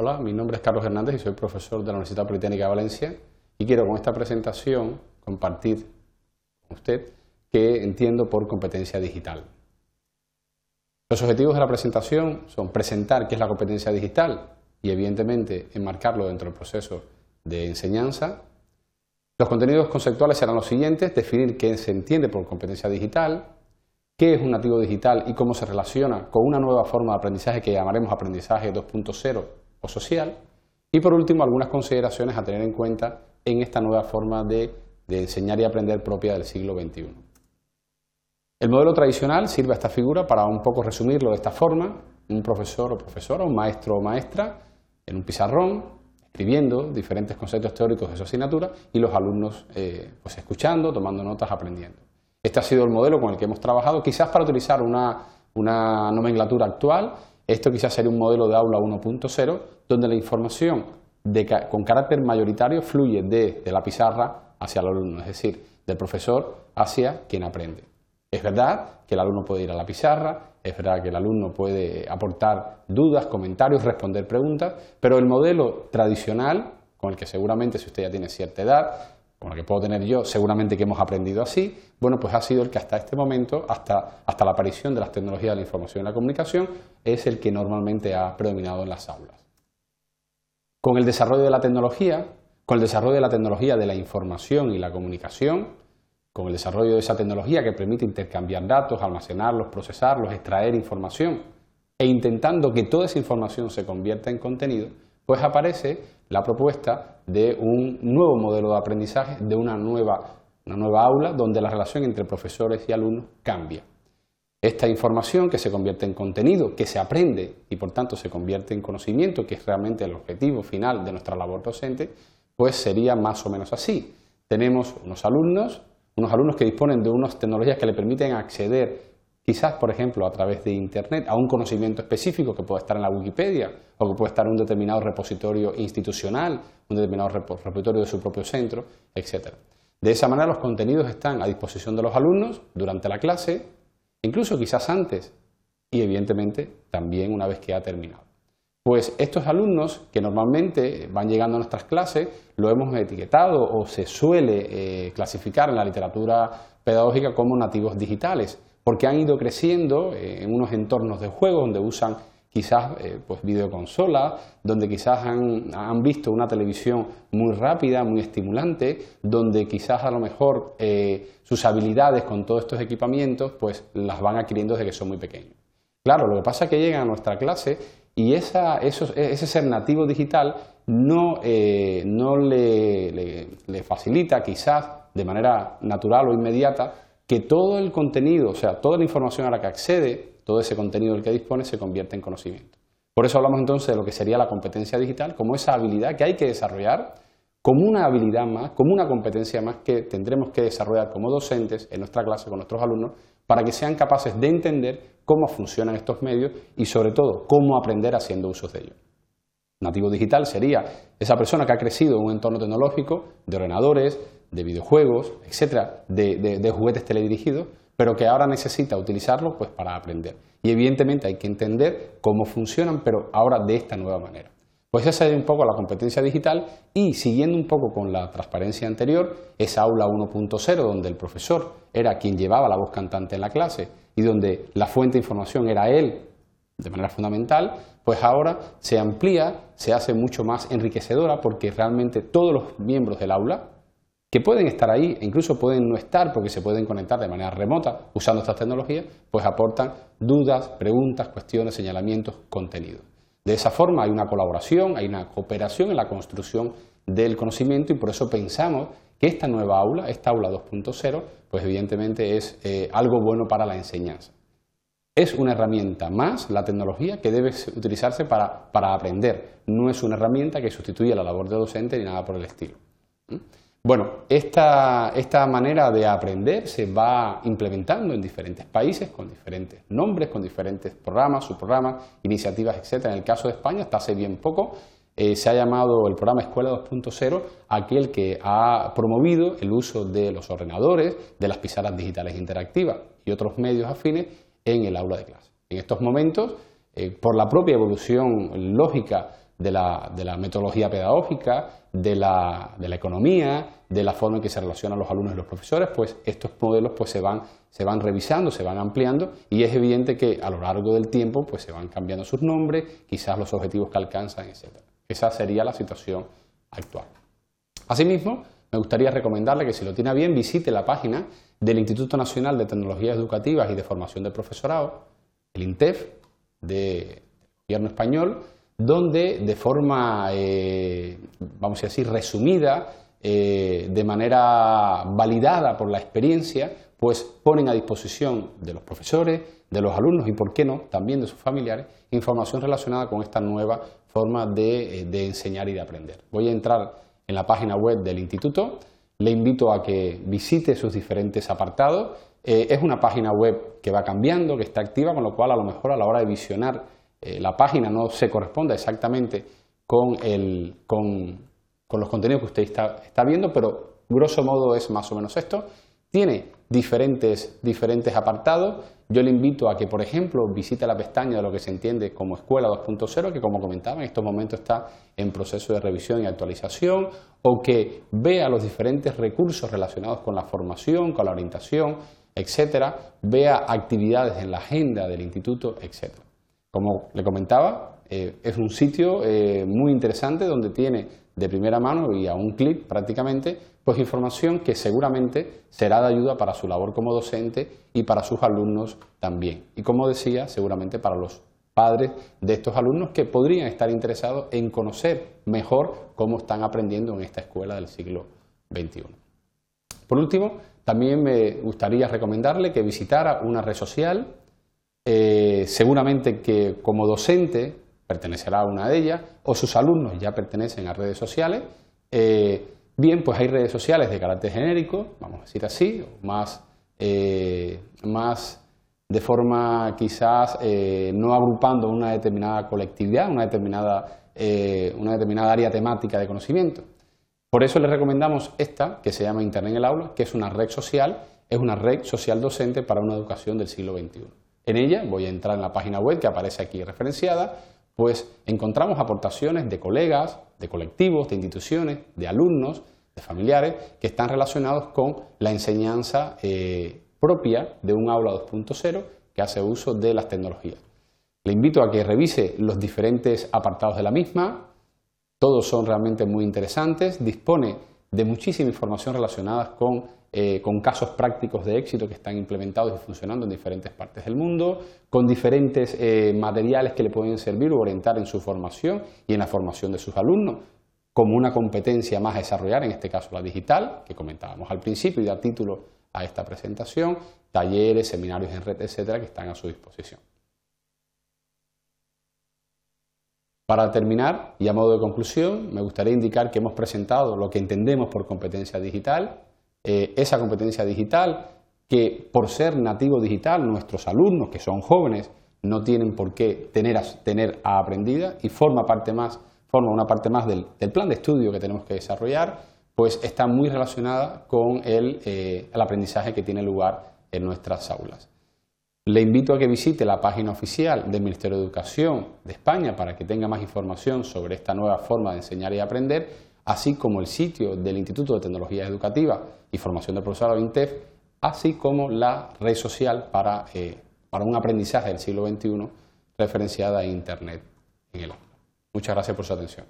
Hola, mi nombre es Carlos Hernández y soy profesor de la Universidad Politécnica de Valencia y quiero con esta presentación compartir con usted qué entiendo por competencia digital. Los objetivos de la presentación son presentar qué es la competencia digital y evidentemente enmarcarlo dentro del proceso de enseñanza. Los contenidos conceptuales serán los siguientes, definir qué se entiende por competencia digital, qué es un nativo digital y cómo se relaciona con una nueva forma de aprendizaje que llamaremos aprendizaje 2.0 social. Y por último, algunas consideraciones a tener en cuenta en esta nueva forma de, enseñar y aprender propia del siglo XXI. El modelo tradicional sirve a esta figura para un poco resumirlo de esta forma. Un profesor o profesora, un maestro o maestra en un pizarrón, escribiendo diferentes conceptos teóricos de su asignatura y los alumnos eh, pues escuchando, tomando notas, aprendiendo. Este ha sido el modelo con el que hemos trabajado, quizás para utilizar una nomenclatura actual esto quizás sería un modelo de aula 1.0 donde la información con carácter mayoritario fluye de, la pizarra hacia el alumno, es decir, del profesor hacia quien aprende. Es verdad que el alumno puede ir a la pizarra, es verdad que el alumno puede aportar dudas, comentarios, responder preguntas, pero el modelo tradicional, con el que seguramente si usted ya tiene cierta edad, como la que puedo tener yo, seguramente que hemos aprendido así, bueno, pues ha sido el que hasta este momento, hasta, hasta la aparición de las tecnologías de la información y la comunicación, es el que normalmente ha predominado en las aulas. Con el desarrollo de la tecnología, con el desarrollo de la tecnología de la información y la comunicación, con el desarrollo de esa tecnología que permite intercambiar datos, almacenarlos, procesarlos, extraer información, e intentando que toda esa información se convierta en contenido, pues aparece la propuesta de un nuevo modelo de aprendizaje, de una nueva, una nueva aula donde la relación entre profesores y alumnos cambia. Esta información que se convierte en contenido, que se aprende y por tanto se convierte en conocimiento, que es realmente el objetivo final de nuestra labor docente, pues sería más o menos así. Tenemos unos alumnos, unos alumnos que disponen de unas tecnologías que le permiten acceder quizás, por ejemplo, a través de Internet, a un conocimiento específico que puede estar en la Wikipedia o que puede estar en un determinado repositorio institucional, un determinado repositorio de su propio centro, etc. De esa manera los contenidos están a disposición de los alumnos durante la clase, incluso quizás antes y evidentemente también una vez que ha terminado. Pues estos alumnos que normalmente van llegando a nuestras clases, lo hemos etiquetado o se suele eh, clasificar en la literatura pedagógica como nativos digitales porque han ido creciendo eh, en unos entornos de juego donde usan quizás eh, pues videoconsolas, donde quizás han, visto una televisión muy rápida, muy estimulante, donde quizás a lo mejor eh, sus habilidades con todos estos equipamientos pues las van adquiriendo desde que son muy pequeños. Claro, lo que pasa es que llegan a nuestra clase y esa, ese ser nativo digital no, no le facilita quizás de manera natural o inmediata que todo el contenido, o sea, toda la información a la que accede, todo ese contenido del que dispone, se convierte en conocimiento. Por eso hablamos entonces de lo que sería la competencia digital como esa habilidad que hay que desarrollar como una habilidad más, como una competencia más que tendremos que desarrollar como docentes en nuestra clase con nuestros alumnos para que sean capaces de entender cómo funcionan estos medios y sobre todo cómo aprender haciendo uso de ellos. Nativo digital sería esa persona que ha crecido en un entorno tecnológico de ordenadores, de videojuegos, etcétera, de, juguetes teledirigidos, pero que ahora necesita utilizarlos pues, para aprender. Y evidentemente hay que entender cómo funcionan, pero ahora de esta nueva manera. Pues esa es un poco la competencia digital y siguiendo un poco con la transparencia anterior, esa aula 1.0 donde el profesor era quien llevaba la voz cantante en la clase y donde la fuente de información era él de manera fundamental, pues ahora se amplía, se hace mucho más enriquecedora porque realmente todos los miembros del aula, que pueden estar ahí e incluso pueden no estar porque se pueden conectar de manera remota usando estas tecnologías, pues aportan dudas, preguntas, cuestiones, señalamientos, contenidos. De esa forma hay una colaboración, hay una cooperación en la construcción del conocimiento y por eso pensamos que esta nueva aula, esta aula 2.0, pues evidentemente es eh, algo bueno para la enseñanza. Es una herramienta más, la tecnología, que debe utilizarse para, para aprender. No es una herramienta que sustituya la labor de docente ni nada por el estilo. Bueno, esta, manera de aprender se va implementando en diferentes países con diferentes nombres, con diferentes programas, subprogramas, iniciativas, etc. En el caso de España, hasta hace bien poco, eh, se ha llamado el programa Escuela 2.0 aquel que ha promovido el uso de los ordenadores, de las pizarras digitales interactivas y otros medios afines en el aula de clase. En estos momentos, eh, por la propia evolución lógica de la, de la metodología pedagógica, de la, de la, economía, de la forma en que se relacionan los alumnos y los profesores, pues estos modelos pues se van, se van revisando, se van ampliando y es evidente que a lo largo del tiempo pues se van cambiando sus nombres, quizás los objetivos que alcanzan, etc. Esa sería la situación actual. Asimismo, me gustaría recomendarle que si lo tiene bien visite la página del Instituto Nacional de Tecnologías Educativas y de Formación de Profesorado, el INTEF, del Gobierno Español, donde de forma, eh, vamos a decir, resumida, eh, de manera validada por la experiencia, pues ponen a disposición de los profesores, de los alumnos y, por qué no, también de sus familiares, información relacionada con esta nueva forma de, eh, enseñar y de aprender. Voy a entrar en la página web del instituto, le invito a que visite sus diferentes apartados. es una página web que va cambiando, que está activa, con lo cual a lo mejor a la hora de visionar eh, la página no se corresponde exactamente con, los contenidos que usted está, viendo, pero grosso modo es más o menos esto. Tiene diferentes, diferentes apartados. Yo le invito a que, por ejemplo, visite la pestaña de lo que se entiende como Escuela 2.0, que como comentaba, en estos momentos está en proceso de revisión y actualización, o que vea los diferentes recursos relacionados con la formación, con la orientación, etcétera, vea actividades en la agenda del instituto, etcétera. Como le comentaba, eh, es un sitio eh, muy interesante donde tiene de primera mano y a un clic prácticamente, pues información que seguramente será de ayuda para su labor como docente y para sus alumnos también. Y como decía, seguramente para los padres de estos alumnos que podrían estar interesados en conocer mejor cómo están aprendiendo en esta escuela del siglo XXI. Por último, también me gustaría recomendarle que visitara una red social eh, seguramente que como docente pertenecerá a una de ellas, o sus alumnos ya pertenecen a redes sociales. Eh, bien, pues hay redes sociales de carácter genérico, vamos a decir así, más, eh, más de forma quizás no agrupando una determinada colectividad, una determinada, una determinada área temática de conocimiento. Por eso le recomendamos esta, que se llama Internet en el aula, que es una red social, es una red social docente para una educación del siglo XXI. En ella, voy a entrar en la página web que aparece aquí referenciada, pues encontramos aportaciones de colegas, de colectivos, de instituciones, de alumnos, de familiares, que están relacionados con la enseñanza eh, propia de un aula 2.0 que hace uso de las tecnologías. Le invito a que revise los diferentes apartados de la misma, todos son realmente muy interesantes, dispone de muchísima información relacionada con eh, con casos prácticos de éxito que están implementados y funcionando en diferentes partes del mundo, con diferentes eh, materiales que le pueden servir o orientar en su formación y en la formación de sus alumnos, como una competencia más a desarrollar, en este caso la digital, que comentábamos al principio y da título a esta presentación, talleres, seminarios en red, etcétera, que están a su disposición. Para terminar, y a modo de conclusión, me gustaría indicar que hemos presentado lo que entendemos por competencia digital, eh, esa competencia digital que por ser nativo digital nuestros alumnos que son jóvenes no tienen por qué tener, tener aprendida y forma parte más forma una parte más del, plan de estudio que tenemos que desarrollar pues está muy relacionada con el, eh, el aprendizaje que tiene lugar en nuestras aulas. Le invito a que visite la página oficial del Ministerio de Educación de España para que tenga más información sobre esta nueva forma de enseñar y aprender así como el sitio del Instituto de Tecnología Educativa y Formación de Profesorado INTEF, así como la red social para, eh, para un aprendizaje del siglo XXI referenciada a Internet en el aula. Muchas gracias por su atención.